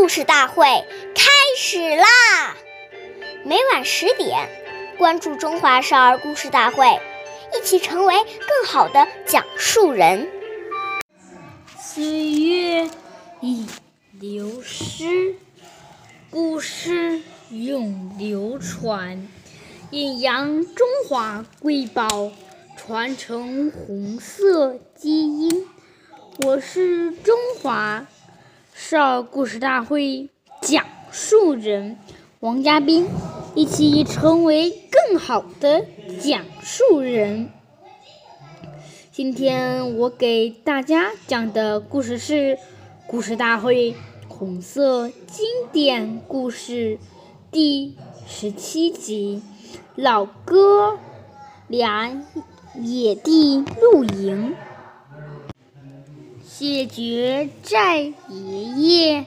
故事大会开始啦！每晚十点，关注《中华少儿故事大会》，一起成为更好的讲述人。岁月已流失，故事永流传，引扬中华瑰宝，传承红色基因。我是中华少儿故事大会讲述人王嘉宾，一起成为更好的讲述人。今天我给大家讲的故事是《故事大会红色经典故事》第十七集《老哥俩野地露营》。解决寨爷爷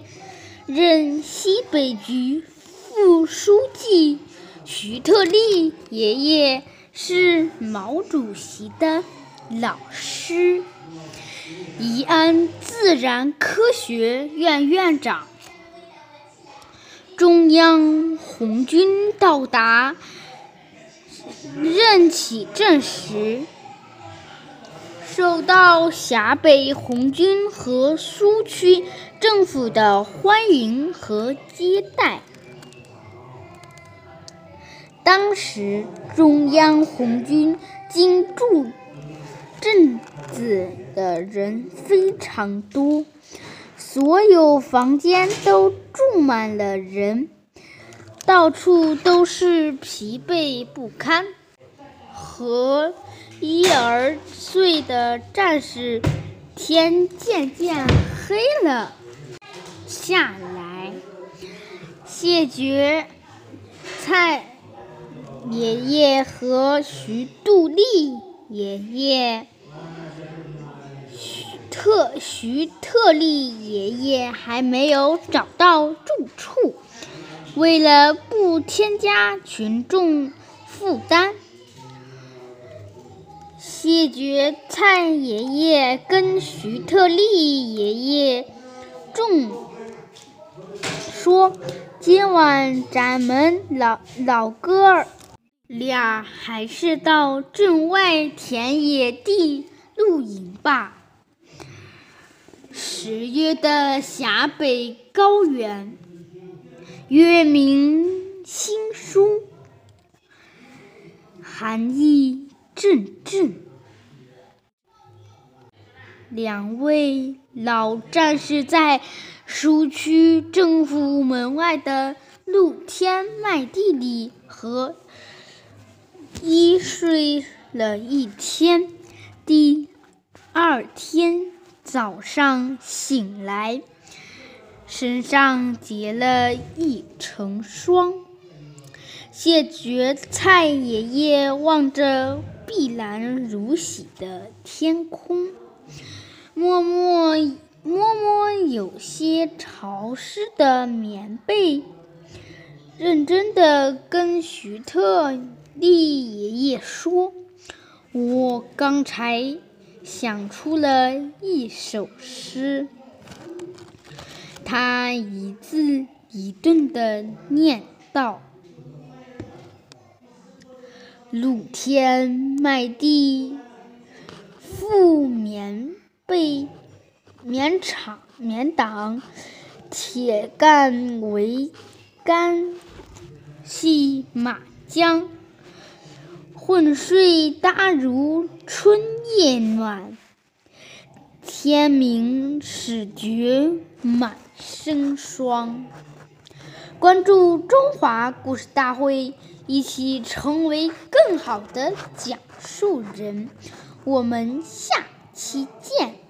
任西北局副书记，徐特立爷爷是毛主席的老师，宜安自然科学院院长。中央红军到达任启镇时。受到陕北红军和苏区政府的欢迎和接待。当时中央红军进驻镇子的人非常多，所有房间都住满了人，到处都是疲惫不堪和。一而岁的战士，天渐渐黑了下来。谢绝蔡爷爷和徐杜立爷爷、徐特徐特立爷爷还没有找到住处，为了不添加群众负担。谢绝蔡爷爷跟徐特立爷爷众说：“今晚咱们老老哥俩还是到镇外田野地露营吧。”十月的陕北高原，月明星疏，寒意阵阵。两位老战士在苏区政府门外的露天麦地里和一睡了一天。第二天早上醒来，身上结了一层霜。谢绝蔡爷爷望着碧蓝如洗的天空。摸摸摸摸有些潮湿的棉被，认真的跟徐特立爷爷说：“我刚才想出了一首诗。”他一字一顿的念道：“露天麦地，覆棉。”被棉场棉挡，铁杆围杆系马缰，混睡搭如春夜暖。天明始觉满身霜。关注中华故事大会，一起成为更好的讲述人。我们下。期见。